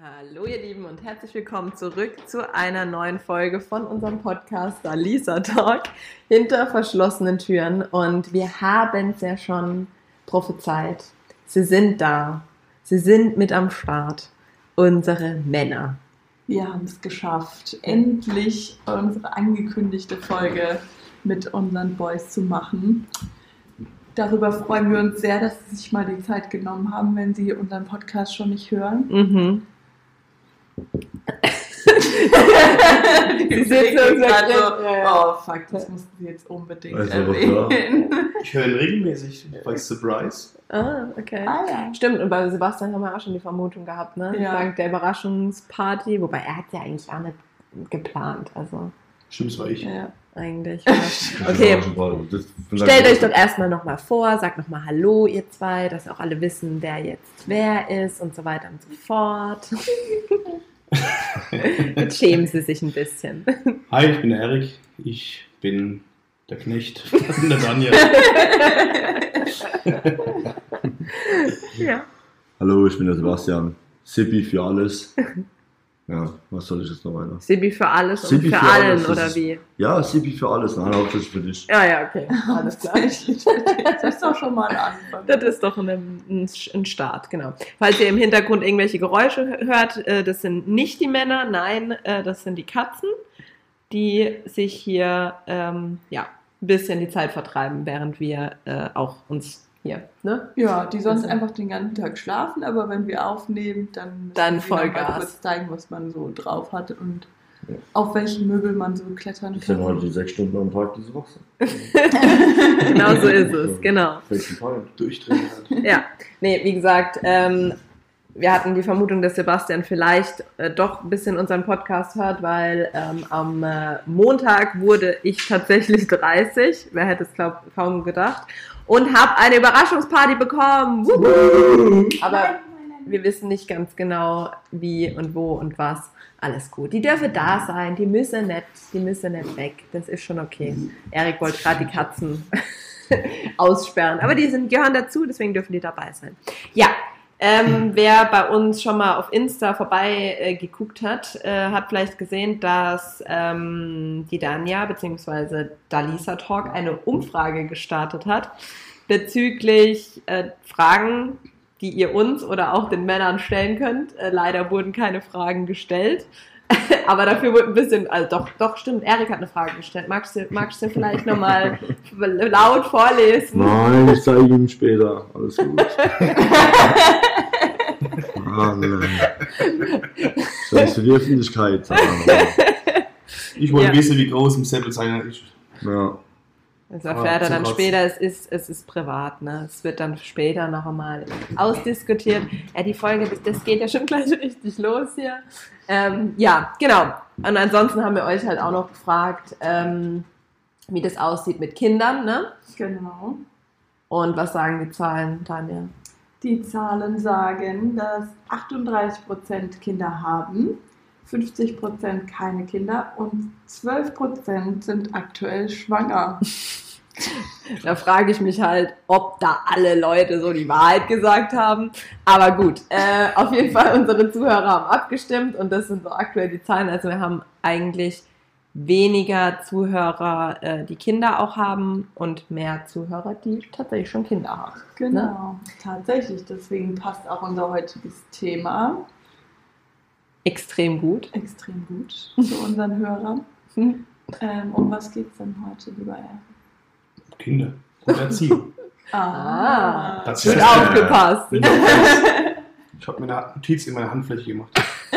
Hallo ihr Lieben und herzlich willkommen zurück zu einer neuen Folge von unserem Podcast Lisa Talk hinter verschlossenen Türen und wir haben es ja schon prophezeit. Sie sind da. Sie sind mit am Start. Unsere Männer. Wir haben es geschafft, endlich unsere angekündigte Folge mit unseren Boys zu machen. Darüber freuen wir uns sehr, dass Sie sich mal die Zeit genommen haben, wenn Sie unseren Podcast schon nicht hören. Mhm. Die sitzen gerade so, oh fuck, das mussten Sie jetzt unbedingt Also, erwähnen. Ich höre ihn regelmäßig bei Surprise. Ah, okay. Ah ja. Stimmt, und bei Sebastian haben wir auch schon die Vermutung gehabt, ne? Ja. Dank der Überraschungsparty, wobei er hat ja eigentlich auch nicht geplant, also Stimmt, das war ich. ja. Eigentlich. Okay, stellt euch doch erstmal nochmal vor, sagt nochmal Hallo, ihr zwei, dass auch alle wissen, wer jetzt wer ist und so weiter und so fort. Jetzt schämen sie sich ein bisschen. Hi, ich bin der Erik. Ich bin der Knecht von der Daniel. Ja. Hallo, ich bin der Sebastian. Sippi für alles. Ja, was soll ich jetzt noch weiter? Sibi für alles und Sibi für, für allen, alles, oder ist- wie? Ja, Sippi für alles. Nein, hauptsächlich für dich. Ja, ja, okay. Alles klar. Das ist doch schon mal ein Anfang. Das ist doch ein, ein, ein Start, genau. Falls ihr im Hintergrund irgendwelche Geräusche hört, äh, das sind nicht die Männer, nein, äh, das sind die Katzen, die sich hier ähm, ja, ein bisschen die Zeit vertreiben, während wir äh, auch uns hier, ne? Ja, die sonst Also- einfach den ganzen Tag schlafen, aber wenn wir aufnehmen, dann Dann Vollgas. kurz zeigen, was man so drauf hat und auf welchen Möbel man so klettern Das sind halt kann. die sechs Stunden am Tag, die sie wach sind. Genau so ist es, genau. Fake Point. Durchdrehen. halt. Ja, nee, wie gesagt, ähm, wir hatten die Vermutung, dass Sebastian vielleicht äh, doch ein bisschen unseren Podcast hört, weil ähm, am äh, Montag wurde ich tatsächlich 30. Wer hätte es, glaube kaum gedacht. Und habe eine Überraschungsparty bekommen. Aber wir wissen nicht ganz genau, wie und wo und was. Alles gut. Die dürfen da sein, die müssen nicht, die müssen nicht weg. Das ist schon okay. Erik wollte gerade die Katzen aussperren. Aber die sind, gehören dazu, deswegen dürfen die dabei sein. Ja, ähm, wer bei uns schon mal auf Insta vorbei äh, geguckt hat, äh, hat vielleicht gesehen, dass ähm, die Danja bzw. Dalisa Talk eine Umfrage gestartet hat bezüglich äh, Fragen, die ihr uns oder auch den Männern stellen könnt. Äh, leider wurden keine Fragen gestellt. Aber dafür wurde ein bisschen, also doch, doch, stimmt, Erik hat eine Frage gestellt. Magst du, magst du vielleicht nochmal laut vorlesen? Nein, ich zeige ihm später. Alles gut. ah, die Öffentlichkeit. Ich wollte Ja. wissen, wie groß im Säbel sein ist. ja. Das erfährt er dann zum später, es ist, es ist privat, ne? Es wird dann später noch einmal ausdiskutiert. Ja, die Folge, das, das geht ja schon gleich richtig los hier. Ähm, ja, genau. Und ansonsten haben wir euch halt auch noch gefragt, ähm, wie das aussieht mit Kindern, ne? Genau. Und was sagen die Zahlen, Tanja? Die Zahlen sagen, dass 38% Kinder haben, 50% keine Kinder und 12% sind aktuell schwanger. Da frage ich mich halt, ob da alle Leute so die Wahrheit gesagt haben. Aber gut, äh, auf jeden Fall unsere Zuhörer haben abgestimmt und das sind so aktuell die Zahlen. Also wir haben eigentlich weniger Zuhörer, äh, die Kinder auch haben und mehr Zuhörer, die tatsächlich schon Kinder haben. Genau, tatsächlich. Deswegen passt auch unser heutiges Thema Extrem gut. extrem gut zu unseren Hörern. Hm. Ähm, um was geht es denn heute, lieber Herr? Kinder. Und Erziehung. Ah. Das Gut ist- aufgepasst. Ich habe mir eine Notiz in meiner Handfläche gemacht.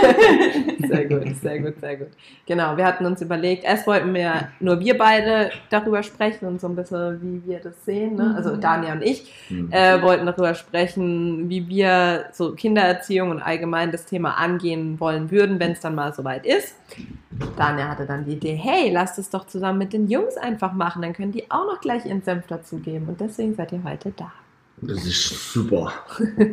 Sehr gut, sehr gut, sehr gut. Genau, wir hatten uns überlegt, erst wollten wir nur wir beide darüber sprechen und so ein bisschen, wie wir das sehen. Ne? Also Mhm. Dania und ich Hm. äh, wollten darüber sprechen, wie wir so Kindererziehung und allgemein das Thema angehen wollen würden, wenn es dann mal soweit ist. Dania hatte dann die Idee, hey, lasst es doch zusammen mit den Jungs einfach machen, dann können die auch noch gleich ihren Senf dazugeben. Und deswegen seid ihr heute da. Das ist super.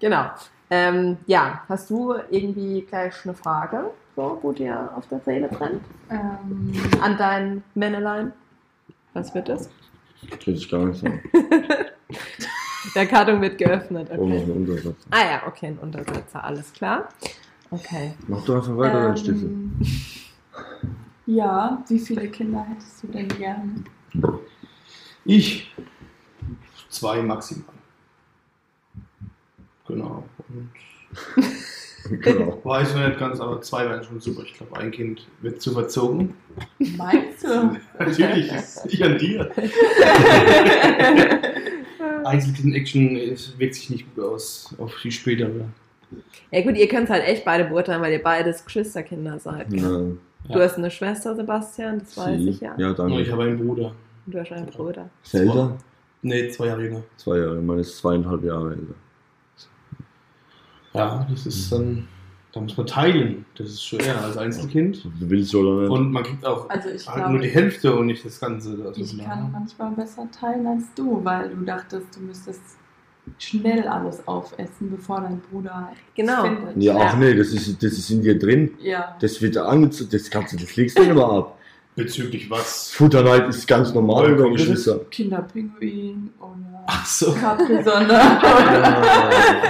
Genau. Ähm, ja, hast du irgendwie gleich eine Frage, so, wo dir auf der Seele brennt? Ähm, An dein Männelein? Was wird das? Das will ich gar nicht sagen. Der Karton wird geöffnet. Oh, noch Okay. ein Untersatz. Ah ja, okay, ein Untersetzer, alles klar. Okay. Mach doch einfach weiter, dann Stiefel. Ähm, ja, wie viele Kinder hättest du denn gerne? Ich zwei maximal. Genau. Und Genau. weiß noch nicht ganz, aber zwei wären schon super. Ich glaube, ein Kind wird zu verzogen. Meinst du? Natürlich, ist nicht an dir. Einzelkind-Action es wirkt sich nicht gut aus auf die spätere. Ja gut, ihr könnt es halt echt beide beurteilen, weil ihr beides Geschwisterkinder seid. Ja, Du Ja. hast eine Schwester, Sebastian, das weiß sie. ich ja. Ja, danke. ich habe einen Bruder. Und du hast einen Bruder. Zelda? Nee, zwei Jahre jünger. Zwei Jahre, meine ist zweieinhalb Jahre älter. Ja, das ist dann, da muss man teilen. Das ist schwer als Einzelkind. Du willst oder nicht? Und man kriegt auch Also ich halt glaube, nur die Hälfte und nicht das Ganze. Also Ich kann manchmal besser teilen als du, weil du dachtest, du müsstest schnell alles aufessen, bevor dein Bruder Genau. findet. ja, ach nee, das ist, das ist in dir drin. Ja. Das wird angezogen, das kannst du, das legst du nicht immer ab. Bezüglich was? Futterneid ist ganz normal das? Geschwister. Kinderpinguin oder Ach so. Capri-Sonne.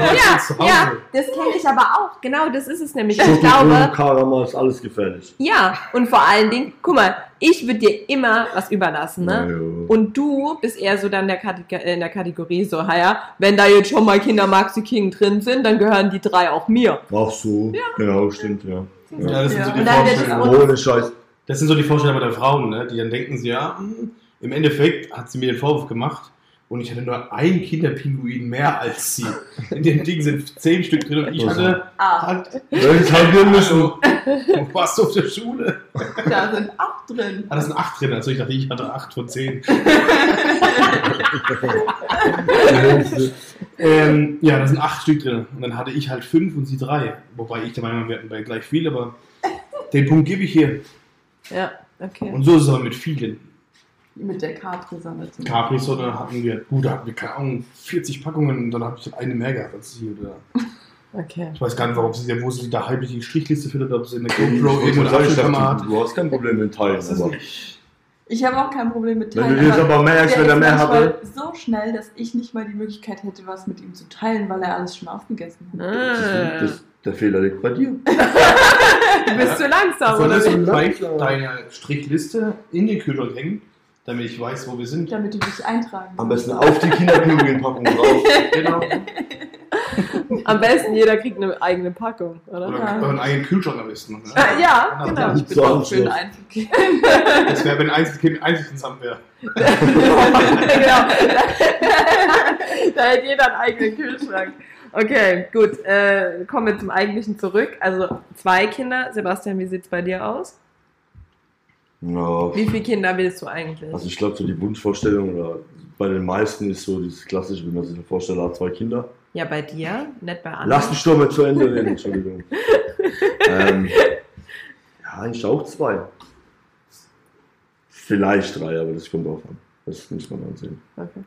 Ja, ja, Hause. das kenne ich aber auch. Genau, das ist es nämlich. Ich glaube, Karamell ist alles gefährlich. ja, und vor allen Dingen, guck mal, ich würde dir immer was überlassen, ne? Ja, ja. Und du bist eher so dann der Kategor äh, in der Kategorie so, ja, wenn da jetzt schon mal Kinder Maxi King drin sind, dann gehören die drei auch mir. Ach so, genau, stimmt, ja. Ja, das sind so Ja. die. Ohne Scheiß. Das sind so die Vorstellungen der Frauen, ne? die dann denken sie, ja, hm, im Endeffekt hat sie mir den Vorwurf gemacht und ich hatte nur ein Kinderpinguin mehr als sie. In dem Ding sind zehn Stück drin und ich hatte Ah, halt, Welches haben wir müssen? wo warst du auf der Schule? da sind acht drin. Ah, da sind acht drin, also ich dachte, ich hatte acht von zehn. ähm, ja, da sind acht Stück drin. Und dann hatte ich halt fünf und sie drei. Wobei ich der Meinung war, wir hatten bei gleich viel, aber den Punkt gebe ich hier. Ja, okay. Und so ist es aber mit vielen. Mit der Capri-Sonne zum Capri-Sonne hatten wir, gut, da hatten wir keine Ahnung, 40 Packungen und dann habe ich eine mehr gehabt als sie. Oder Okay. ich weiß gar nicht, warum sie, wo sie da halb die Strichliste findet, ob sie eine Ich GoPro irgendwo eine dachte, Apfelkammer hat. du hast kein Problem mit Teilen. Das Aber nicht. Ich habe auch kein Problem mit wenn Teilen. du jetzt aber merkst, der wenn er ist mehr hatte, so schnell, dass ich nicht mal die Möglichkeit hätte, was mit ihm zu teilen, weil er alles schon aufgegessen hat. das, Ah. das, der Fehler liegt bei dir. Du bist zu langsam, Soll das langsam. deine Strichliste in den Kühlschrank hängen, damit ich weiß, wo wir sind? Damit du dich eintragen Am besten auf die Kinderpinguin-Packung drauf. Genau. Am besten jeder kriegt eine eigene Packung, oder? Oder Ja. einen eigenen Kühlschrank am besten. Ne? Ah, ja, genau. Ich bin So auch ein Anschluss. Einzelkind. Das wäre, wenn Einzelkind Einzelkind zusammen wäre. genau. da hat jeder einen eigenen Kühlschrank. Okay, gut. Äh, kommen wir zum Eigentlichen zurück. Also zwei Kinder. Sebastian, wie sieht's bei dir aus? Ja, Wie viele Kinder willst du eigentlich? also ich glaube, so die Wunschvorstellung oder bei den meisten ist so dieses klassische, wenn man sich vorstellt, er hat zwei Kinder. Ja, bei dir, nicht bei anderen. Lass mich doch mal zu Ende reden, Entschuldigung. ähm, ja, eigentlich auch zwei. Vielleicht drei, aber das kommt drauf an. Das muss man dann sehen. Okay,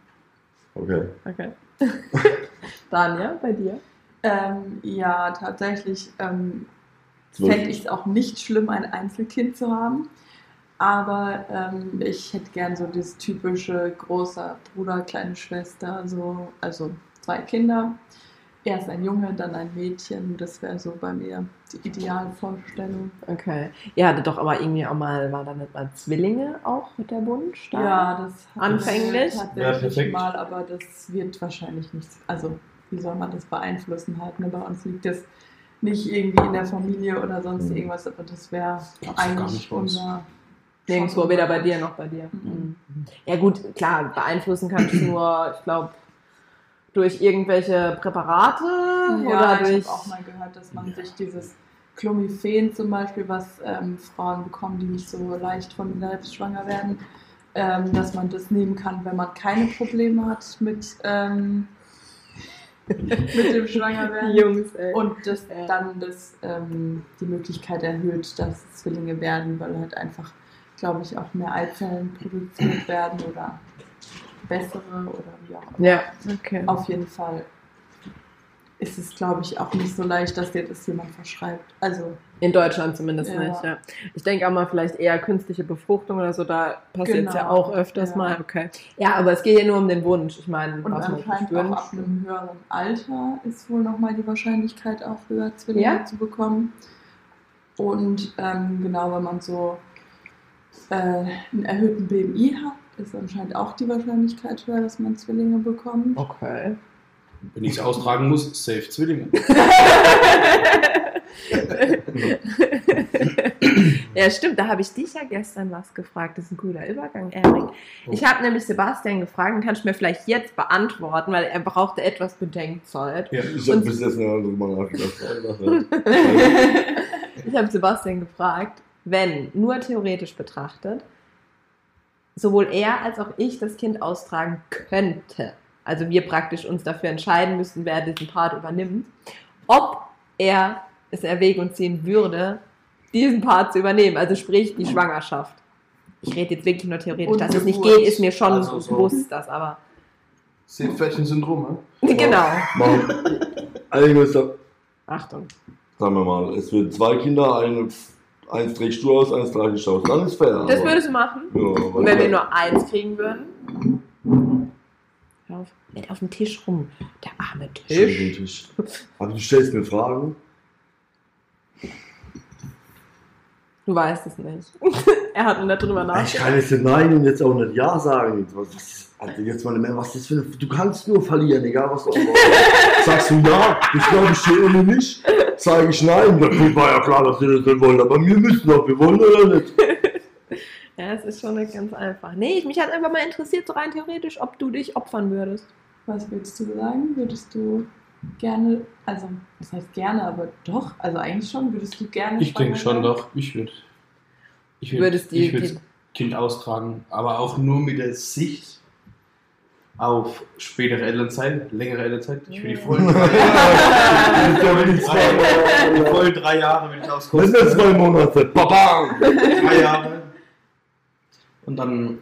Okay. okay. Daniel, bei dir? Ähm, ja, tatsächlich ähm, fände ich es auch nicht schlimm, ein Einzelkind zu haben. Aber ähm, ich hätte gern so das typische großer Bruder, kleine Schwester, so, also zwei Kinder. Erst ein Junge, dann ein Mädchen. Das wäre so bei mir die Idealvorstellung. Okay. Hattet doch aber irgendwie auch mal, war da nicht mal Zwillinge auch mit der Wunsch? Da? Ja, das hat Anfänglich? Ja, tatsächlich perfekt. mal, aber das wird wahrscheinlich nichts. Also, wie soll man das beeinflussen halt? Ne? Bei uns liegt das nicht irgendwie in der Familie oder sonst Mhm. irgendwas, aber das wäre eigentlich nicht unser. Nirgendwo, weder bei dir noch bei dir. Mhm. Mhm. Ja gut, klar, beeinflussen kannst du nur, ich glaube, durch irgendwelche Präparate Ja, oder ich durch... habe auch mal gehört, dass man sich dieses Clomiphen zum Beispiel, was ähm, Frauen bekommen, die nicht so leicht von selbst schwanger werden, ähm, dass man das nehmen kann, wenn man keine Probleme hat mit, ähm, mit dem Schwangerwerden. Jungs, ey. Und das Ja. dann das, ähm, die Möglichkeit erhöht, dass Zwillinge werden, weil halt einfach, glaube ich, auch mehr Eizellen produziert werden oder bessere oder wie auch immer. ja, okay. Auf jeden Fall ist es, glaube ich, auch nicht so leicht, dass dir das jemand verschreibt. Also, In Deutschland zumindest Ja. nicht, ja. Ich denke auch mal vielleicht eher künstliche Befruchtung oder so, da passiert es ja Genau, auch öfters ja. mal. Okay. Ja, aber es geht ja nur um den Wunsch. Ich meine, und was man sich anscheinend auch wünscht. ab einem höheren Alter ist wohl nochmal die Wahrscheinlichkeit auch höher, Zwillinge Ja? zu bekommen. Und ähm, genau, wenn man so äh, einen erhöhten BMI hat, ist anscheinend auch die Wahrscheinlichkeit höher, dass man Zwillinge bekommt. Okay. Wenn ich es austragen muss, safe Zwillinge. ja, stimmt, da habe ich dich ja gestern was gefragt. Das ist ein guter Übergang, Erik. Ich habe nämlich Sebastian gefragt und kannst du mir vielleicht jetzt beantworten, weil er brauchte etwas Bedenkzeit. Ja. Ich habe bis jetzt noch drüber nachgedacht. Ich habe Sebastian gefragt, wenn nur theoretisch betrachtet, sowohl er als auch ich das Kind austragen könnte, also wir praktisch uns dafür entscheiden müssten, wer diesen Part übernimmt, ob er es erwägen ziehen würde, diesen Part zu übernehmen, also sprich die Schwangerschaft. Ich rede jetzt wirklich nur theoretisch, Und dass es nicht geht, ist mir schon Also so. bewusst, das aber. Seepferdchen-Syndrom, ne? genau. Also, sagen Achtung. wir mal, es wird zwei Kinder, eine, eins trägst du aus, eins trage ich aus. Dann ist fair. Das würdest du machen? Ja, Und wenn wir nur eins kriegen würden? Hör auf, nicht auf den Tisch rum. Der arme Tisch. Tisch. Aber du stellst mir Fragen. Du weißt es nicht. er hat nur darüber Ich nachgedacht. kann jetzt nicht Nein und jetzt auch nicht Ja sagen. Was, ist- Alter, jetzt mal mehr, was ist das für eine. Du kannst nur verlieren, egal was du antwortest. Sagst du Ja, ich glaube ich oder nicht. Sage ich Nein, ja, gut, war ja klar, dass wir das nicht wollen, aber wir müssen doch, wir wollen oder nicht. Ja, es ist schon nicht ganz einfach. Nee, ich- mich hat einfach mal interessiert, so rein theoretisch, ob du dich opfern würdest. Was würdest du sagen? Würdest du gerne, also das heißt gerne, aber doch, also eigentlich schon, würdest du gerne Ich denke schon werden? doch. Ich würde. Ich würd, Würdest ich würd die- Kind austragen, aber auch nur mit der Sicht auf spätere Elternzeit, längere Elternzeit. Ich will die vollen drei Jahre. Will ich Die vollen drei Jahre will ich das auskosten. sind zwei Monate. Babam! drei Jahre. Und dann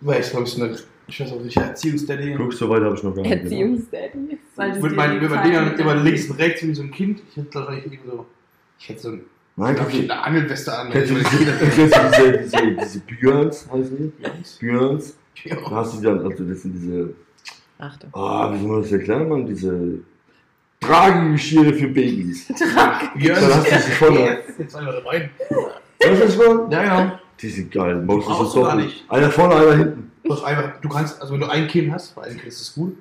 wäre ich, glaube ich, eine, ich weiß auch nicht, Erziehungsdaddy. Guck, so weit habe ich noch gar nicht. Erziehungsdaddy. Mit meinen die mit meinen Zeit Dingern mit immer links und rechts wie so ein Kind. Ich hätte wahrscheinlich irgendwie so, ich hätte so ein, Nein, ich, du, eine Angelweste an. kennst du ich diese, Björns, heißen die? Kinder- Björns. Ja. Da hast du die dann, also das sind diese, Achtung. ah, wie soll man das erklären, man? Diese Tragegeschirre für Babys. Ja, Dann hast du sie voll. Jetzt einfach dabei. Weißt du, ich meine? Ja, ja. Die sind geil. Brauchst du gar doppelt. nicht. Einer vorne, einer hinten. Du, einfach, du kannst, also wenn du ein Kind hast, bei einem Kind ist das gut,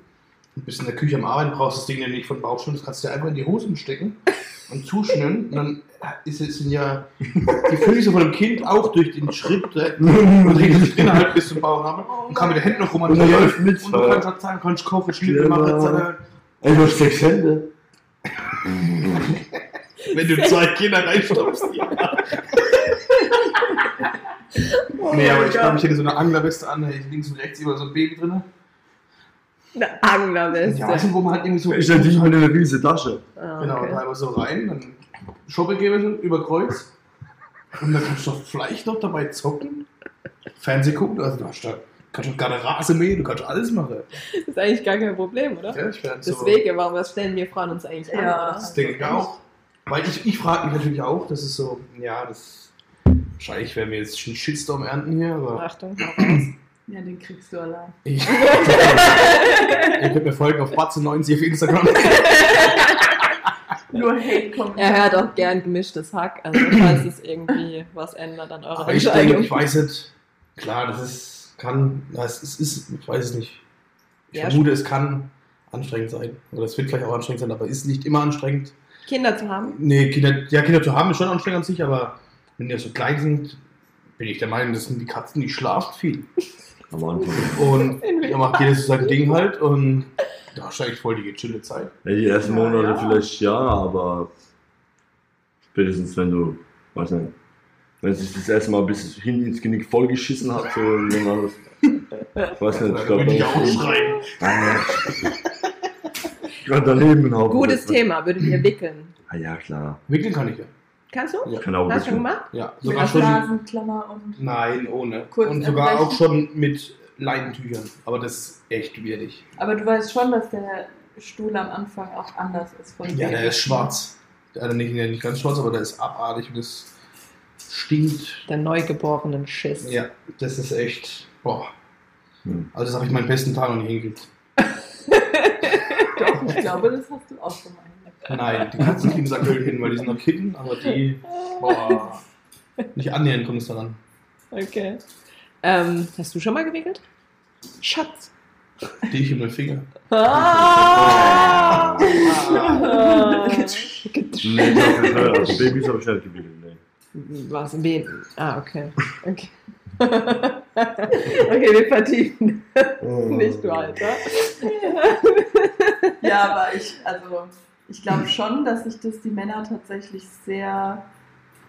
bist in der Küche am Arbeiten, brauchst das Ding ja nicht von Bauchschirm, das kannst du dir einfach in die Hosen stecken und zuschnüren. Und dann ist es ja die Füße von dem Kind auch durch den Schritt direkt und regelt sich drin halt bis zum Bauchnabel und kann mit den Händen noch Und dann läuft mit. Und du kannst halt sagen, kannst kochen, Schnitte Ja. machen, etc. Ey, du hast sechs Hände. Wenn du zwei Kinder reinstopfst, ja. nee, aber ich glaube, ich hätte so eine Anglerweste an, da hätte ich links und rechts immer so ein Baby drin. Eine Anglerweste. Ja, du, wo man halt irgendwie so. Ich hätte die mit einer riesen Tasche. Ah, Genau, okay. da einfach so rein, dann Shoppe gebe über Kreuz. Und dann kannst du doch vielleicht noch dabei zocken. Fernsehen gucken, also du hast da, kannst du gerade Rasen mähen, du kannst alles machen. Das ist eigentlich gar kein Problem, oder? Ja, ich werde so. Deswegen, warum das stellen wir Frauen uns eigentlich an? Ja. Das denke ich auch. Weil ich, ich frage mich natürlich auch, das ist so, ja, das. Wahrscheinlich werden wir jetzt einen Shitstorm ernten hier, aber Achtung, hau raus. Ja, den kriegst du allein. ich. Ihr könnt mir folgen auf Batze90 auf Instagram. Nur Hate kommt. Er hört auch gern gemischtes Hack, also falls es irgendwie was ändert an eurer Aber ich denke, Entscheidung. ich weiß nicht. Klar, das ist, kann, das ist, ist ich weiß es nicht. Ich Ja, vermute, es kann anstrengend sein. Oder es wird vielleicht auch anstrengend sein, aber ist nicht immer anstrengend. Kinder zu haben. Nee, Kinder, ja, Kinder zu haben ist schon anstrengend an sich, aber wenn die so klein sind, bin ich der Meinung, das sind die Katzen, die schlafen viel. Am Anfang. Und da macht jeder so sein Ding halt und da ist eigentlich voll die gechillte Zeit. Ja, die ersten Ja, Monate ja. vielleicht ja, aber spätestens wenn du, weiß nicht, wenn es sich das erste Mal bisschen hin ins Genick vollgeschissen hat, so. Ich weiß nicht, ich Da glaube, würde ich auch schreien. Gerade daneben. Gutes Thema, würdet ihr wickeln? Ah, ja, klar. Wickeln kann ich ja. Kannst du? Ja. Kann auch Hast du schon gemacht? Ja, Mit sogar schon. Nasenklammer und. Nein, ohne. Kurz und sogar auch schon mit Leinentüchern. Aber das ist echt schwierig. Aber du weißt schon, dass der Stuhl am Anfang auch anders ist von Ja, der ist schwarz. Also nicht, nicht ganz schwarz, aber der ist abartig und das stinkt. Der neugeborenen Schiss. Ja, das ist echt. Boah. Hm. Also das habe ich meinen besten Tag noch nicht hingekriegt. Doch, ich glaube, das hast du auch schon mal hingekriegt. Nein, die Katzen kriegen es aktuell hin, weil die sind noch Kitten, aber die. Boah. Nicht annähernd kommt es daran. Okay. Ähm, hast du schon mal gewickelt? Schatz. Die ich in meinen Finger. Ah! Nee, ich hab nicht, also Babys habe ich nicht gewickelt, nee. Was? Wen? Ah, okay. Okay. okay, wir vertiefen nicht, du Alter. Ja, aber ich, also, ich glaube schon, dass sich das die Männer tatsächlich sehr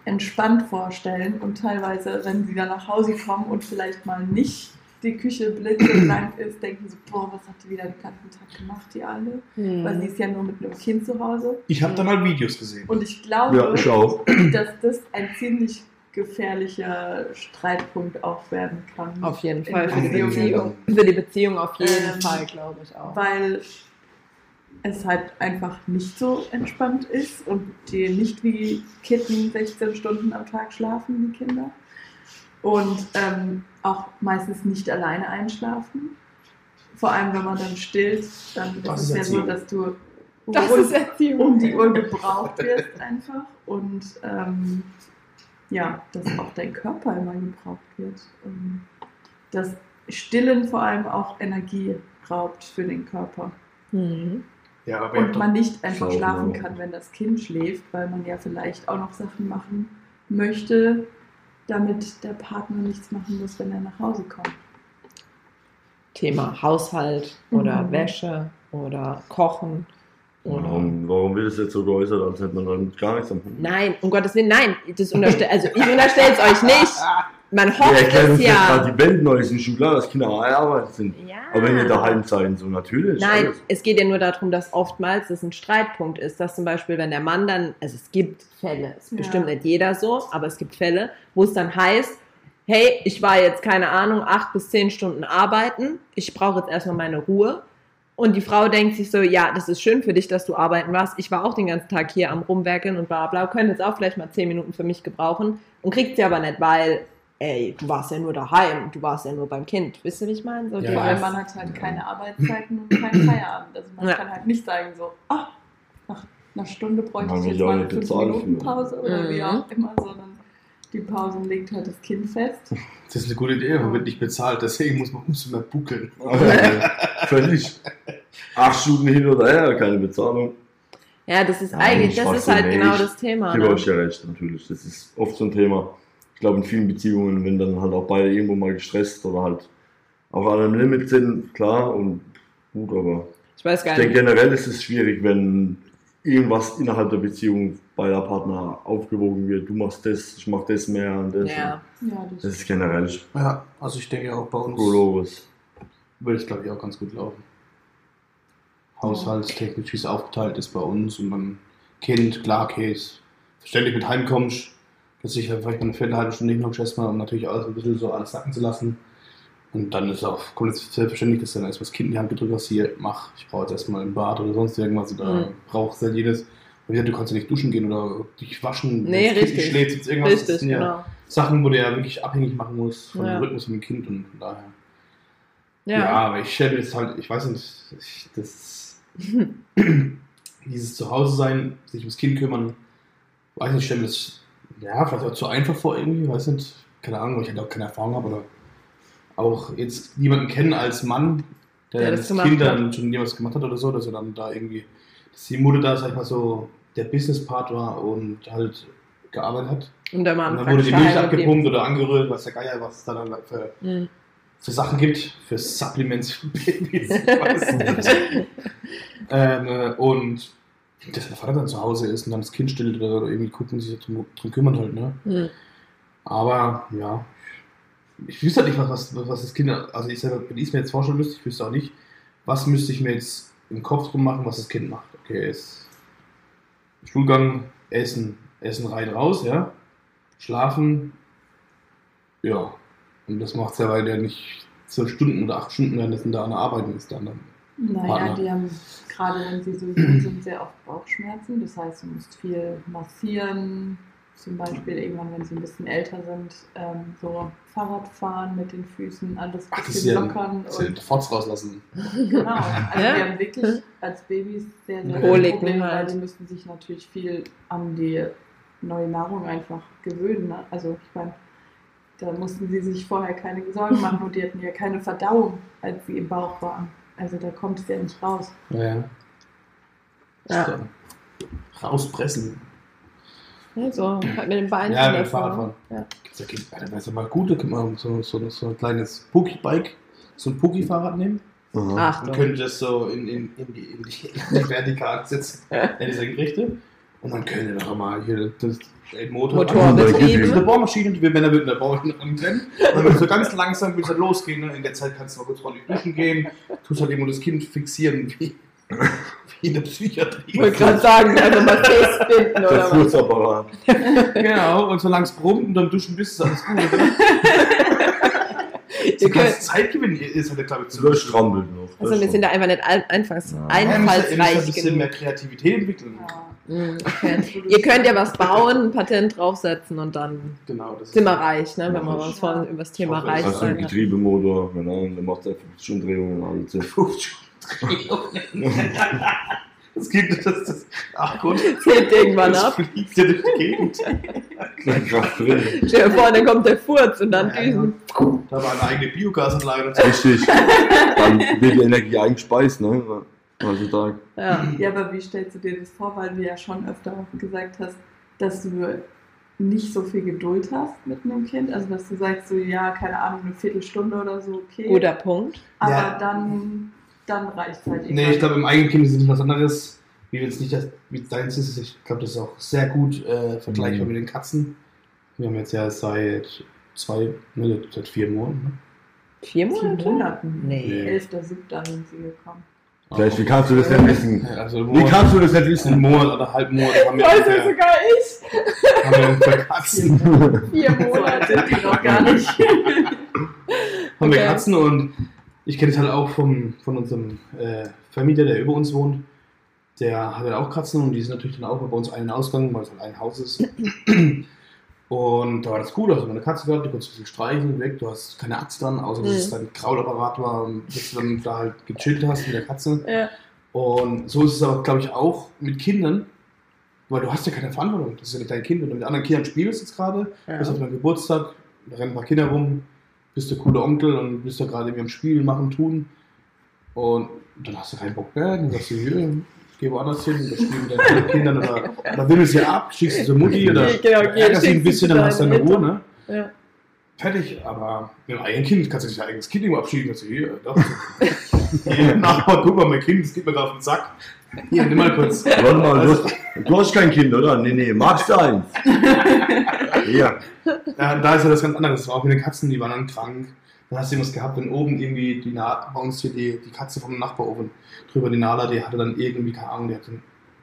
entspannt vorstellen und teilweise, wenn sie dann nach Hause kommen und vielleicht mal nicht die Küche blitzeblank ist, denken sie, boah, was hat die wieder den ganzen Tag gemacht, die alle? Weil sie Hm. ist ja nur mit einem Kind zu Hause. Ich habe da mal Videos gesehen. Und ich glaube, Ja, ich auch. dass das ein ziemlich gefährlicher Streitpunkt auch werden kann. Auf jeden Fall. Für die. Beziehung, für die Beziehung auf jeden Ähm, Fall, glaube ich auch. Weil es halt einfach nicht so entspannt ist und die nicht wie Kitten 16 Stunden am Tag schlafen, die Kinder. Und ähm, auch meistens nicht alleine einschlafen. Vor allem, wenn man dann stillt, dann Das ist es ja so, dass du Das rund um die Uhr gebraucht wirst einfach. Und ähm, ja, dass auch dein Körper immer gebraucht wird. Und das Stillen vor allem auch Energie raubt für den Körper. Mhm. Ja, Und man nicht einfach Schlafen auch. kann, wenn das Kind schläft, weil man ja vielleicht auch noch Sachen machen möchte, damit der Partner nichts machen muss, wenn er nach Hause kommt. Thema Haushalt oder Mhm. Wäsche oder Kochen. Oder Warum, warum wird es jetzt so geäußert, als hätte man dann gar nichts am Hut? Nein, um Gottes Willen, nein. Das unterstell also ich unterstelle es euch nicht. Man hofft erklären es uns jetzt gerade ja. die Welt neu, ist ein schon klar, dass Kinder arbeitet sind. ja. Aber wenn ihr daheim seid, so natürlich. Nein, alles. es geht ja nur darum, dass oftmals das ein Streitpunkt ist, dass zum Beispiel, wenn der Mann dann, also es gibt Fälle, es ist Ja. bestimmt nicht jeder so, aber es gibt Fälle, wo es dann heißt, hey, ich war jetzt, keine Ahnung, acht bis zehn Stunden arbeiten, ich brauche jetzt erstmal meine Ruhe. Und die Frau denkt sich so, ja, das ist schön für dich, dass du arbeiten warst. Ich war auch den ganzen Tag hier am Rumwerkeln und bla bla, könnte jetzt auch vielleicht mal zehn Minuten für mich gebrauchen. Und kriegt sie aber nicht, weil, ey, du warst ja nur daheim, du warst ja nur beim Kind. Wisst ihr, wie ich meine? So Ja, Vor allem man hat halt keine Arbeitszeiten und keinen Feierabend. Also man Ja. kann halt nicht sagen so, ah, nach einer Stunde bräuchte ich jetzt ja mal eine nicht 5 bezahlen Minuten für. Pause oder wie Mhm. auch immer, sondern die Pausen legt halt das Kind fest. das ist eine gute Idee, man wird nicht bezahlt, deswegen muss man muss man buckeln. Völlig. Acht Stunden hin oder her, keine Bezahlung. Ja, das ist Ja, eigentlich, ich das ist halt nicht. genau das Thema. Ich Ne? gebe euch ja recht, natürlich. Das ist oft so ein Thema. Ich glaube, in vielen Beziehungen, wenn dann halt auch beide irgendwo mal gestresst oder halt auch an einem Limit sind, klar und gut, aber Ich weiß ich gar denke nicht. generell ist es schwierig, wenn irgendwas innerhalb der Beziehung beider Partner aufgewogen wird. Du machst das, ich mach das mehr und das. Ja. Ja, Das ist generell Ja, also ich denke auch bei uns Kokolores. würde es glaube ich auch ganz gut laufen. Haushaltstechnisch, wie es aufgeteilt ist bei uns und man Kind, klar, Case, verständlich mit heimkommst, dass ich vielleicht eine Viertelhalbe Stunde hin und erstmal, um natürlich alles ein bisschen so alles sacken zu lassen. Und dann ist auch komplett selbstverständlich, dass dann erstmal das Kind in die Hand gedrückt hast, hier, mach, ich brauche jetzt erstmal ein Bad oder sonst irgendwas oder Mhm. brauchst halt jedes. Und wieder, du kannst ja nicht duschen gehen oder dich waschen, Nee, das Kind richtig. schläft, jetzt irgendwas. das Richtig, sind ja genau. Sachen, wo du ja wirklich abhängig machen musst von Ja. dem Rhythmus von dem Kind und von daher. Ja. Ja, aber ich stelle mir jetzt halt, ich weiß nicht, ich, das, dieses Zuhause sein, sich ums Kind kümmern, weiß nicht, ich stelle mir das, ja, vielleicht auch zu einfach vor irgendwie, weiß nicht, keine Ahnung, weil ich halt auch keine Erfahrung habe oder auch jetzt jemanden kennen als Mann, der, Der das das Kind hat. dann schon jemals gemacht hat oder so, dass er dann da irgendwie, dass die Mutter da, sag ich mal so, der Business-Part war und halt gearbeitet hat. Und der Mann Und dann wurde die Milch abgepumpt oder angerührt, weiß der Geier, was es da dann für geblieben. für Sachen gibt, für Supplements für Babys, ich weiß nicht. ähm, äh, und dass der Vater dann zu Hause ist und dann das Kind stillt oder, irgendwie gucken, sich drum, drum kümmern halt, ne? Mhm. Mhm. Aber ja, ich wüsste halt nicht, was, was, was das Kind, also ich selber, wenn ich es mir jetzt vorstellen müsste, ich wüsste auch nicht, was müsste ich mir jetzt im Kopf drum machen, was das Kind macht. Okay, ist Stuhlgang, Essen, Essen rein, raus, ja. Schlafen, ja. Und das macht es ja, weil der nicht zwölf Stunden oder acht Stunden währenddessen da an der Arbeiten ist dann. dann. Naja, Partner. die haben gerade wenn sie so jung sind, sehr oft Bauchschmerzen. Das heißt, du musst viel massieren. Zum Beispiel irgendwann, wenn sie ein bisschen älter sind, ähm, so Fahrrad fahren mit den Füßen, alles ein Ach, das ist bisschen ja, lockern. ja und Fotz rauslassen. Genau. Also Ja. wir haben wirklich als Babys sehr, sehr Probleme, halt. weil sie müssen sich natürlich viel an die neue Nahrung einfach gewöhnen. Ne? Also ich meine, da mussten sie sich vorher keine Sorgen machen und die hatten ja keine Verdauung, als sie im Bauch waren. Also da kommt es ja nicht raus. Ja. Ja. Rauspressen. Ja, so halt mit den Beinen. Ja, mit dem. Fahrradfahren. Ja. Gibt's da gibt, Alter, weißt du mal gut, da kann man so, so, so ein kleines Pookie-Bike, so ein Pookie-Fahrrad nehmen Aha. und Achtung. könnte das so in, in, in, die, in, die, in die Vertikal setzen, in die Senkrechte. Und man könnte doch mal hier das, den Motor. Motorbetrieb. Eine Bohrmaschine, die wir Männer würden da bauen antrennen. Und dann so ganz langsam wird halt losgehen. Ne? In der Zeit kannst du mal kurz vor die Duschen gehen, tust halt irgendwo das Kind fixieren, wie, wie in der Psychiatrie. Ich wollte gerade sagen, einfach mal festbinden Der oder was. Furzapparat. Genau, und solange es brummt und dann duschen bist, ist alles gut. Ihr Du kannst könnt, Zeit gewinnen, ist halt, glaube ich, zu Das. Das also wir sind da einfach nicht ein- einfach Ja. ein einfallsreich bisschen mehr. Kreativität entwickeln. Ja. Mhm, Okay. Ihr könnt ja was bauen, ein Patent draufsetzen und dann Genau, das sind wir reich, ne, wenn wir was von über das Thema hoffe, reich einen sein. Getriebemotor, genau, der macht einfach schon Drehungen alle zehn. Das geht, das, das, ach gut. Zählt irgendwann Das ab. fliegt ja durch die Gegend. Kleine Kraft drin. Stell dir vor, dann kommt der Furz und dann Ja, düsen. Da war eine eigene Biogasanlage. Richtig. Dann wird die Energie eingespeist, ne? Heutzutage. Ja. ja, aber wie stellst du dir das vor, weil du ja schon öfter gesagt hast, dass du nicht so viel Geduld hast mit einem Kind? Also dass du sagst so, ja, keine Ahnung, eine Viertelstunde oder so, okay. Guter Punkt. Aber Ja. dann, dann reicht halt Nee, ich glaube, im eigenen Kind ist es was anderes. Wie jetzt nicht das, wie deins ist. Ich glaube, das ist auch sehr gut äh, vergleichbar Mhm. mit den Katzen. Wir haben jetzt ja seit zwei, ne, seit vier Monaten. Ne? Vier Vier Monate? Monaten. Nee. Elfter, siebter sind sie gekommen. Vielleicht, wie kannst du das denn wissen? Also Wie Monat, kannst du das einen wissen? Monat oder halben Monat haben wir Weiß ungefähr, sogar ich. haben wir Katzen. Vier Monate. die noch gar nicht. haben wir Okay. Katzen und ich kenne es halt auch vom, von unserem äh, Vermieter, der über uns wohnt. Der hat halt auch Katzen und die sind natürlich dann auch bei uns einen Ausgang, weil es halt ein Haus ist. Und da war das cool, also eine Katze gehabt, du konntest ein bisschen streicheln, weg, du hast keine Axt dran, außer dass Mhm. es dein Kraulapparat war und dass du dann da halt gechillt hast mit der Katze. Ja. Und so ist es aber, glaube ich, auch mit Kindern, weil du hast ja keine Verantwortung. Das ist ja nicht dein Kind. Wenn du mit anderen Kindern spielst jetzt gerade, Ja. bist auf deinem Geburtstag, da rennen ein paar Kinder rum, bist der coole Onkel und bist da gerade irgendwie am Spielen, machen, tun. Und dann hast du keinen Bock mehr, dann sagst du, hier, geh woanders hin, oder spiel mit deinen Kindern oder, oder wimmelst sie ab, schickst sie zur Mutti oder Genau, ärgerst sie ein bisschen, dann hast du deine Ruhe, ne? Ja. Fertig, aber mit einem eigenen Kind kannst du nicht dein eigenes Kind irgendwo abschieben. Kannst du hier, doch. Hier, Nachbar, guck mal, mein Kind, das geht mir gerade auf den Sack. Hier, nimm mal kurz. Warte mal, du hast, du hast kein Kind, oder? Nee, nee, magst du eins? Ja. Da, da ist ja das ganz anderes. Das war auch mit den Katzen, die waren dann krank. Dann hast du irgendwas gehabt, wenn oben irgendwie die Na bei uns hier die, die Katze vom Nachbarofen drüber, die Nala, die hatte dann irgendwie, keine Ahnung, die hat dann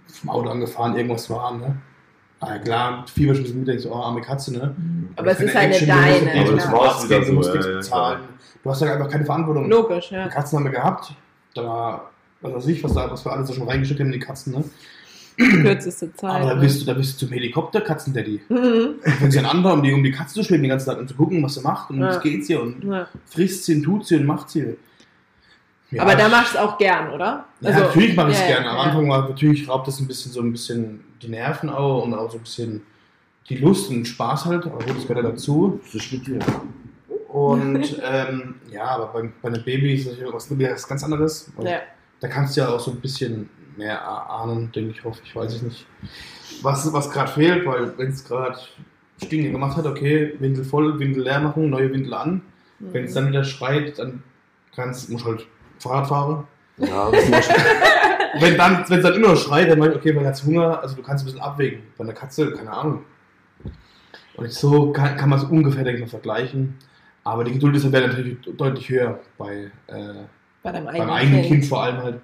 vom Auto angefahren, irgendwas war, ne? Ah, ja, klar, Fieber schon mit, denkst du, oh, arme Katze, ne? Aber es ist eine Action, du musst deine. auf jeden Aber das war's gehen, Du musst nichts bezahlen. Du hast ja einfach keine Verantwortung. Logisch, ja. Die Katzen haben wir gehabt. Da war, was weiß ich, was, da, was wir alles da schon reingeschickt haben in die Katzen, ne? Kürzeste Zeit. Aber da ne? bist du, da bist du zum Helikopter-Katzendaddy. Mhm. Wenn sie ein anderer, um die, um die Katze zu schwimmen, den ganzen Tag und zu gucken, was sie macht und Ja. was geht sie und Ja. frisst sie und tut sie und macht sie. Ja, Aber da machst du es auch gern, oder? ja, natürlich mache ich es Also, ja, gerne. Am ja. Anfang war natürlich raubt das ein bisschen so ein bisschen die Nerven auch und auch so ein bisschen die Lust und Spaß halt, aber gut, das gehört ja dazu. Das ist mit dir. Und ähm, ja, aber bei, bei einem Baby ist das ja was, was ganz anderes. Da kannst du ja auch so ein bisschen mehr erahnen, denke ich, hoffe ich, weiß ich nicht. Was, was gerade fehlt, weil wenn es gerade Stinge gemacht hat, okay, Windel voll, Windel leer machen, neue Windel an. Wenn es dann wieder schreit, dann kannst, musst du halt Fahrrad fahren. Ja, das ist Wenn dann, wenn es dann immer noch schreit, dann meine ich, okay, man hat Hunger, also du kannst ein bisschen abwägen. Bei einer Katze, keine Ahnung. Und so kann, kann man es ungefähr, denke ich mal, vergleichen. Aber die Geduld ist wäre natürlich deutlich höher bei, äh, Bei deinem beim eigenen, eigenen kind. Kind. vor allem halt.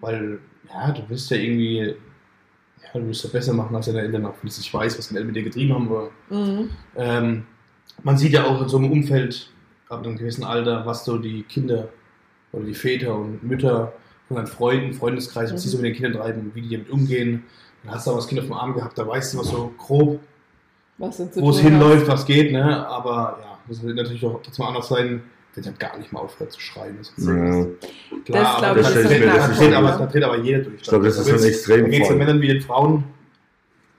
Weil, ja, du willst ja irgendwie, ja, du willst ja besser machen als deine Eltern, auch wenn ich nicht weiß, was deine Eltern mit dir getrieben haben. Aber, Mhm. ähm, man sieht ja auch in so einem Umfeld, ab einem gewissen Alter, was so die Kinder oder die Väter und Mütter von deinen Freunden, Freundeskreis, was die so mit den Kindern treiben, wie die damit umgehen. Dann hast du aber das Kind auf dem Arm gehabt, da weißt du was so grob, wo es hinläuft, was geht, ne? Aber ja, das wird natürlich auch trotzdem anders sein, wenn halt gar nicht mal aufhört zu schreien. Das ist Ja. Klar, Das aber glaub ich, da ist dreht- so da knackpunkt, dreht aber, da dreht aber jeder durch. Ich glaube, das ist ein Da Extremfall. geht es den Männern wie den Frauen.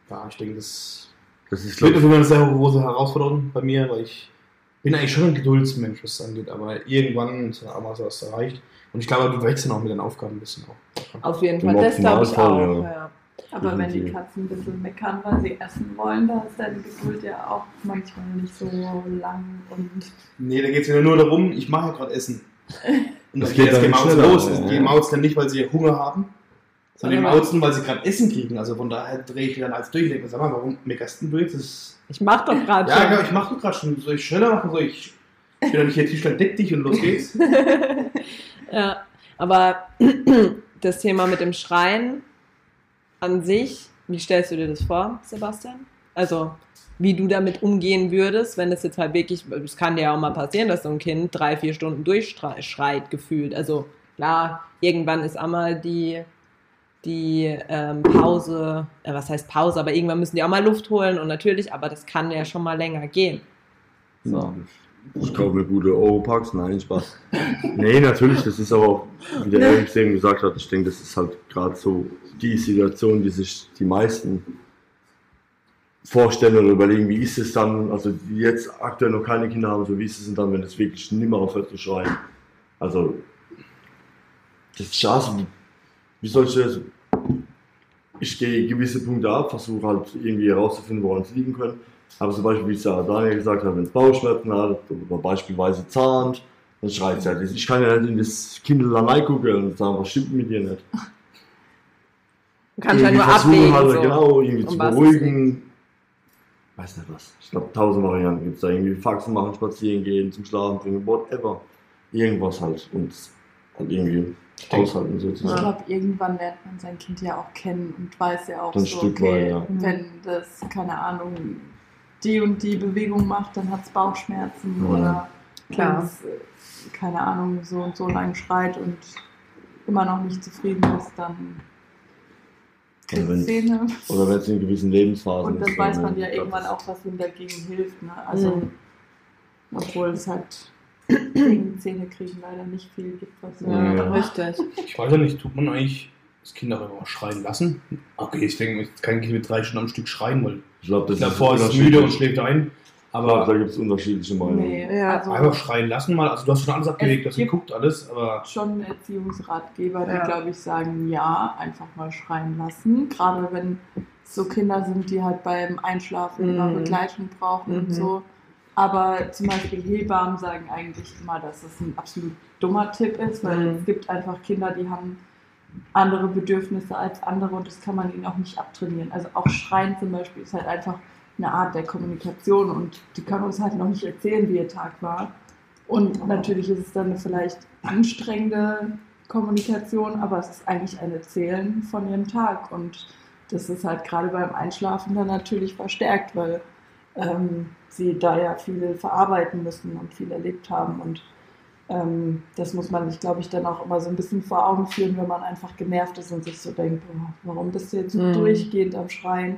Ja, ich denke, das Das ist, wird Fall eine sehr große Herausforderung bei mir, weil ich bin eigentlich schon ein Geduldsmensch, was das angeht, aber irgendwann ist dann auch mal so was erreicht. Und ich glaube, du wächst dann auch mit den Aufgaben ein bisschen auch. Auf jeden Fall, das glaube ich auch. ja. Ja. Aber wenn die. Katzen ein bisschen meckern, weil sie essen wollen, da ist deine Geduld ja auch manchmal nicht so lang und Nee, da geht es ja nur darum, ich mache ja gerade Essen. Und Das geht jetzt Maus los. ja. Die mauzen dann nicht, weil sie Hunger haben, sondern die mauzen, weil sie gerade Essen kriegen. Also von daher drehe ich dann als durch. Ich denke, sag mal, warum meckerst du jetzt? Das Ich mach doch gerade ja, schon. ja, ich mache doch gerade schon. Soll ich schneller machen? Soll ich. Ich bin doch nicht hier Tischler, deck dich und los geht's. ja, aber das Thema mit dem Schreien an sich, wie stellst du dir das vor, Sebastian? Also, wie du damit umgehen würdest, wenn das jetzt halt wirklich, es kann dir ja auch mal passieren, dass so ein Kind drei, vier Stunden durchschreit gefühlt. Also, klar, irgendwann ist einmal die, die ähm, Pause, äh, was heißt Pause, aber irgendwann müssen die auch mal Luft holen und natürlich, aber das kann ja schon mal länger gehen. So. Ich kaufe mir gute Oropax, nein, Spaß. nee, natürlich, das ist aber auch, wie der Alex eben gesagt hat, ich denke, das ist halt gerade so die Situation, die sich die meisten vorstellen oder überlegen, wie ist es dann, also die jetzt aktuell noch keine Kinder haben, so wie ist es denn dann, wenn es wirklich nimmer aufhört zu schreien. Also, das ist scheiße. Wie- Wie soll ich das? Ich gehe gewisse Punkte ab, versuche halt irgendwie herauszufinden, woran es liegen könnte. Aber zum Beispiel, wie es ja Daniel gesagt hat, wenn es Bauchschmerzen hat oder beispielsweise zahnt, dann schreit es halt. Ich kann ja nicht in das Kinderlein reingucken und sagen, was stimmt mit dir nicht. Du kannst halt nur Irgendwie versuchen abwägen. Halt, so. Genau, irgendwie zu beruhigen. Weiß nicht was. Ich glaube, tausend Varianten gibt es da. Irgendwie Faxen machen, spazieren gehen, zum Schlafen bringen, whatever. Irgendwas halt. Und halt irgendwie aushalten ich sozusagen. glaube, irgendwann lernt man sein Kind ja auch kennen und weiß ja auch Ein so, okay, weit, ja. wenn das, keine Ahnung, die und die Bewegung macht, dann hat es Bauchschmerzen Ja. oder Klar. wenn es, äh, keine Ahnung, so und so lang schreit und immer noch nicht zufrieden ist, dann kriegt wenn-. Oder wenn es in gewissen Lebensphasen Und dann ist, weiß man ja irgendwann auch, was ihm dagegen hilft. Ne? Also, Mhm. obwohl es halt gegen Zähne kriegen leider nicht viel gibt, was Ja, Ja. richtig. Ich weiß ja nicht, tut man eigentlich das Kind auch immer schreien lassen? Okay, ich denke, jetzt kein Kind mit drei Stunden am Stück schreien, weil Ich glaube, das davor ist unterschiedlich. müde und schläft ein. Aber Aber da gibt es unterschiedliche Meinungen. Nee, Ja. also einfach schreien lassen mal. Also du hast schon alles abgelegt, Es das gibt- geguckt alles, aber schon Erziehungsratgeber, die, Ja. glaube ich, sagen, ja, einfach mal schreien lassen. Gerade wenn es so Kinder sind, die halt beim Einschlafen immer Mhm. Begleitung brauchen und Mhm. so. Aber zum Beispiel Hebammen sagen eigentlich immer, dass es ein absolut dummer Tipp ist, weil Mhm. es gibt einfach Kinder, die haben andere Bedürfnisse als andere und das kann man ihnen auch nicht abtrainieren. Also auch Schreien zum Beispiel ist halt einfach eine Art der Kommunikation und die können uns halt noch nicht erzählen, wie ihr Tag war. Und natürlich ist es dann eine vielleicht anstrengende Kommunikation, aber es ist eigentlich ein Erzählen von ihrem Tag und das ist halt gerade beim Einschlafen dann natürlich verstärkt, weil ähm, sie da ja viel verarbeiten müssen und viel erlebt haben und das muss man sich, glaube ich, dann auch immer so ein bisschen vor Augen führen, wenn man einfach genervt ist und sich so denkt, boah, warum bist du jetzt so Mhm. durchgehend am Schreien?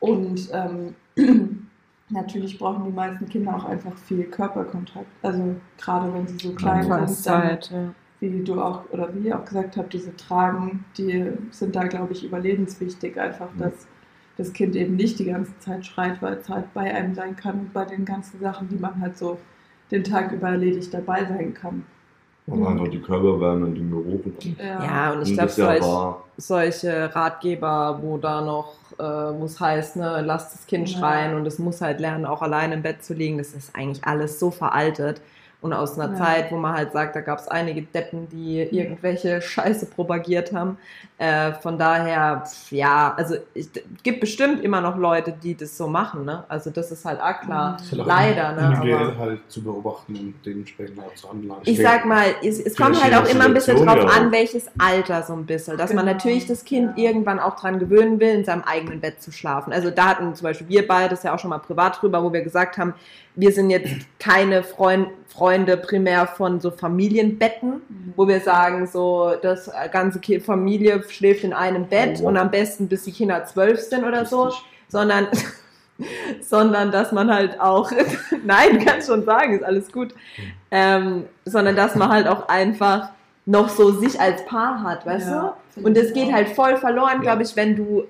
Und ähm, natürlich brauchen die meisten Kinder auch einfach viel Körperkontakt. Also gerade wenn sie so klein sind, dann, Anfangszeit. Ja. wie du auch oder wie ihr auch gesagt habt, diese Tragen, die sind da, glaube ich, überlebenswichtig. Einfach, dass das Kind eben nicht die ganze Zeit schreit, weil es halt bei einem sein kann und bei den ganzen Sachen, die man halt so den Tag über erledigt dabei sein kann. Und einfach die Körperwärme und den Geruch. Und ja, und ich glaube, ja solch, solche Ratgeber, wo da noch, äh, wo es heißt, ne, lasst das Kind Ja. schreien und es muss halt lernen, auch alleine im Bett zu liegen, das ist eigentlich alles so veraltet. Und aus einer Ja. Zeit, wo man halt sagt, da gab es einige Deppen, die irgendwelche Scheiße propagiert haben. Äh, von daher, ja, also es gibt bestimmt immer noch Leute, die das so machen, ne? Also das ist halt auch klar. Mhm. halt auch Leider, ne, individuell aber- halt zu beobachten und dementsprechend auch zu handeln. Ich sag mal, es, es kommt halt auch immer ein bisschen drauf an, welches Alter so ein bisschen. Dass man Genau, natürlich das Kind ja. irgendwann auch dran gewöhnen will, in seinem eigenen Bett zu schlafen. Also da hatten zum Beispiel wir beide das ja auch schon mal privat drüber, wo wir gesagt haben, wir sind jetzt keine Freund, Freunde primär von so Familienbetten, Mhm. wo wir sagen, so das ganze Familie schläft in einem Bett Oh, wow. und am besten bis die Kinder zwölf sind oder so, sondern sondern dass man halt auch, nein, kann schon sagen, ist alles gut, ähm, sondern dass man halt auch einfach noch so sich als Paar hat, weißt Ja, du? Und das geht halt voll verloren, Ja. glaube ich, wenn du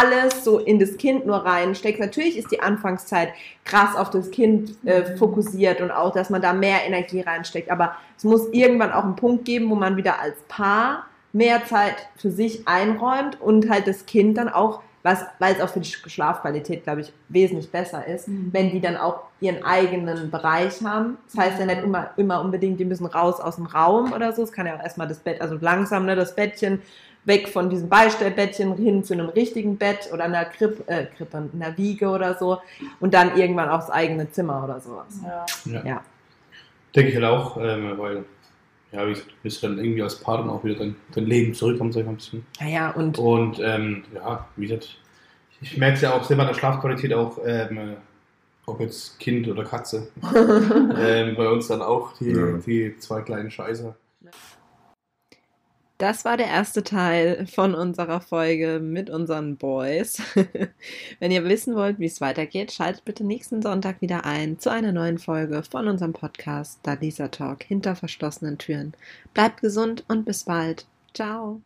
alles so in das Kind nur reinsteckst. Natürlich ist die Anfangszeit krass auf das Kind äh, Mhm. fokussiert und auch, dass man da mehr Energie reinsteckt. Aber es muss irgendwann auch einen Punkt geben, wo man wieder als Paar mehr Zeit für sich einräumt und halt das Kind dann auch, was, weil es auch für die Schlafqualität, glaube ich, wesentlich besser ist, Mhm. wenn die dann auch ihren eigenen Bereich haben. Das heißt ja nicht immer, immer unbedingt, die müssen raus aus dem Raum oder so. Es kann ja auch erstmal das Bett, also langsam ne, das Bettchen weg von diesem Beistellbettchen hin zu einem richtigen Bett oder einer Krippe, äh, Krippe, einer Wiege oder so und dann irgendwann aufs eigene Zimmer oder sowas. Ja. Ja. Ja. Denke ich halt auch, ähm, weil, ja, wie gesagt, du bist dann irgendwie als Paar dann auch wieder dein, dein Leben zurückkommen, sag ich mal ein bisschen. Naja, und Und ähm, ja, wie gesagt, ich merke es ja auch selber an der Schlafqualität auch, ähm, äh, ob jetzt Kind oder Katze. ähm, bei uns dann auch die, Ja. die zwei kleinen Scheiße. Das war der erste Teil von unserer Folge mit unseren Boys. Wenn ihr wissen wollt, wie es weitergeht, schaltet bitte nächsten Sonntag wieder ein zu einer neuen Folge von unserem Podcast Dalisa Talk hinter verschlossenen Türen. Bleibt gesund und bis bald. Ciao.